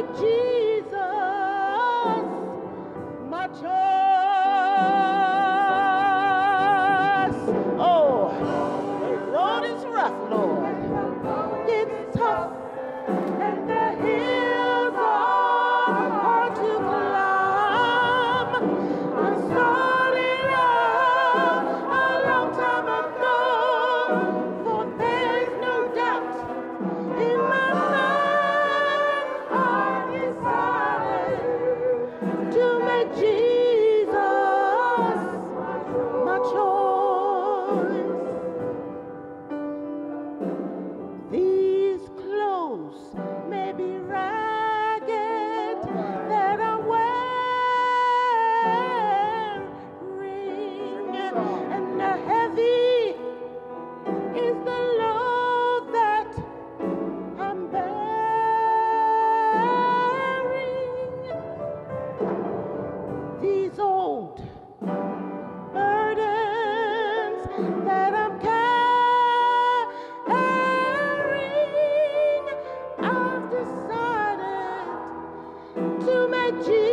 like Jesus. 只 Jesus.